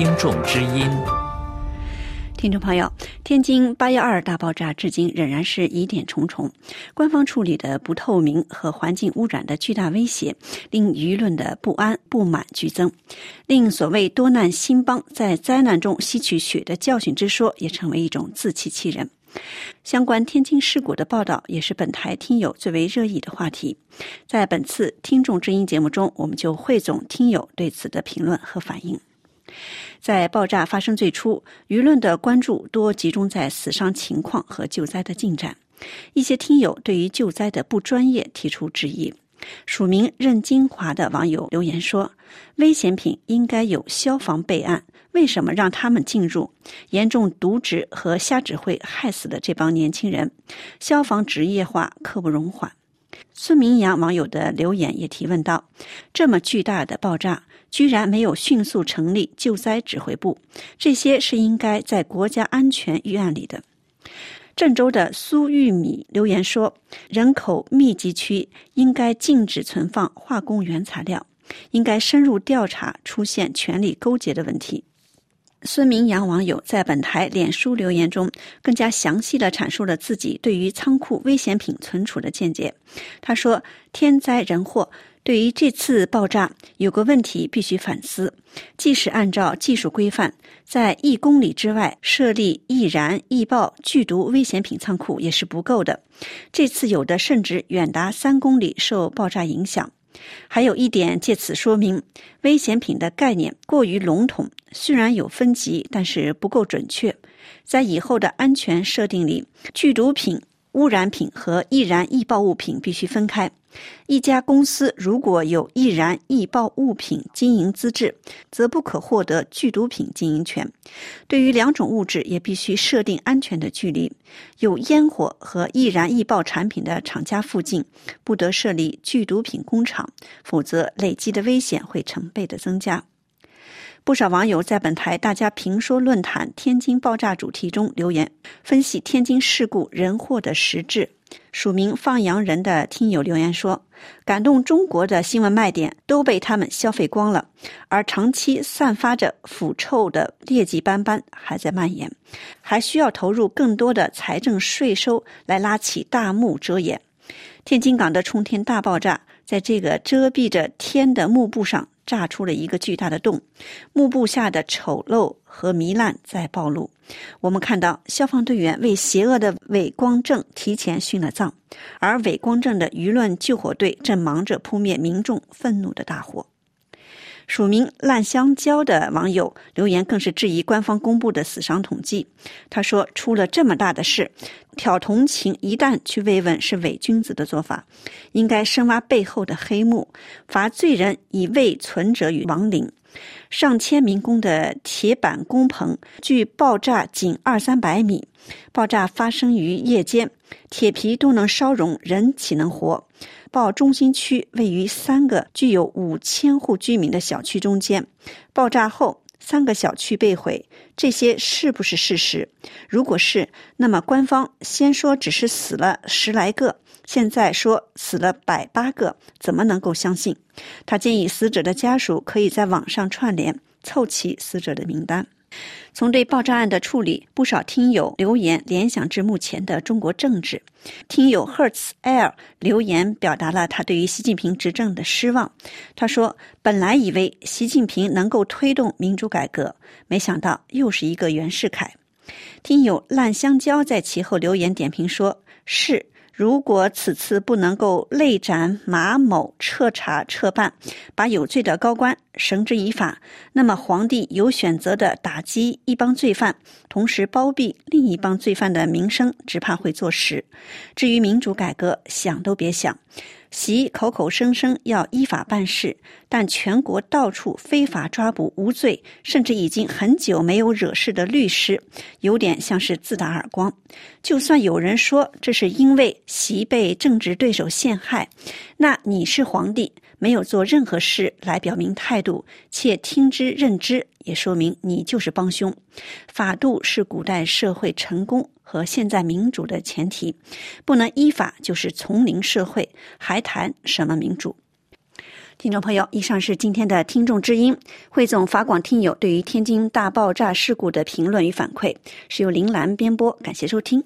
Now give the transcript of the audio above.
听众之音。听众朋友，天津八幺二大爆炸至今仍然是疑点重重，官方处理的不透明和环境污染的巨大威胁，令舆论的不安不满剧增，令所谓多难兴邦在灾难中吸取血的教训之说也成为一种自欺欺人。相关天津事故的报道也是本台听友最为热议的话题。在本次听众之音节目中，我们就汇总听友对此的评论和反应。在爆炸发生最初，舆论的关注多集中在死伤情况和救灾的进展。一些听友对于救灾的不专业提出质疑。署名任金华的网友留言说：“危险品应该有消防备案，为什么让他们进入？严重渎职和瞎指挥，害死了这帮年轻人。消防职业化刻不容缓。”孙明阳网友的留言也提问道：“这么巨大的爆炸。”居然没有迅速成立救灾指挥部，这些是应该在国家安全预案里的。郑州的苏玉米留言说：“人口密集区应该禁止存放化工原材料，应该深入调查出现权力勾结的问题。”孙明阳网友在本台脸书留言中更加详细的阐述了自己对于仓库危险品存储的见解。他说：“天灾人祸。”对于这次爆炸，有个问题必须反思：即使按照技术规范，在一公里之外设立易燃易爆剧毒危险品仓库也是不够的。这次有的甚至远达三公里受爆炸影响。还有一点，借此说明危险品的概念过于笼统，虽然有分级，但是不够准确。在以后的安全设定里，剧毒品。污染品和易燃易爆物品必须分开。一家公司如果有易燃易爆物品经营资质，则不可获得剧毒品经营权。对于两种物质，也必须设定安全的距离。有烟火和易燃易爆产品的厂家附近，不得设立剧毒品工厂，否则累积的危险会成倍的增加。不少网友在本台“大家评说”论坛“天津爆炸”主题中留言，分析天津事故人祸的实质。署名“放羊人”的听友留言说：“感动中国的新闻卖点都被他们消费光了，而长期散发着腐臭的劣迹斑斑还在蔓延，还需要投入更多的财政税收来拉起大幕遮掩。天津港的冲天大爆炸，在这个遮蔽着天的幕布上。”炸出了一个巨大的洞，幕布下的丑陋和糜烂在暴露。我们看到消防队员为邪恶的伪光正提前殉了葬，而伪光正的舆论救火队正忙着扑灭民众愤怒的大火。署名烂香蕉的网友留言更是质疑官方公布的死伤统计。他说：“出了这么大的事，挑同情一旦去慰问是伪君子的做法，应该深挖背后的黑幕，罚罪人以慰存者与亡灵。”上千民工的铁板工棚距爆炸仅二三百米，爆炸发生于夜间，铁皮都能烧融，人岂能活？爆中心区位于三个具有五千户居民的小区中间。爆炸后，三个小区被毁，这些是不是事实？如果是，那么官方先说只是死了十来个，现在说死了百八个，怎么能够相信？他建议死者的家属可以在网上串联，凑齐死者的名单。从对爆炸案的处理，不少听友留言联想至目前的中国政治。听友 Hertz L 留言表达了他对于习近平执政的失望。他说：“本来以为习近平能够推动民主改革，没想到又是一个袁世凯。”听友烂香蕉在其后留言点评说：“是。”如果此次不能够内斩马某、彻查彻办，把有罪的高官绳之以法，那么皇帝有选择的打击一帮罪犯，同时包庇另一帮罪犯的名声，只怕会坐实。至于民主改革，想都别想。习口口声声要依法办事，但全国到处非法抓捕无罪，甚至已经很久没有惹事的律师，有点像是自打耳光。就算有人说这是因为习被政治对手陷害，那你是皇帝，没有做任何事来表明态度，且听之任之，也说明你就是帮凶。法度是古代社会成功。和现在民主的前提，不能依法就是丛林社会，还谈什么民主？听众朋友，以上是今天的听众之音，汇总法广听友对于天津大爆炸事故的评论与反馈，是由林兰编播，感谢收听。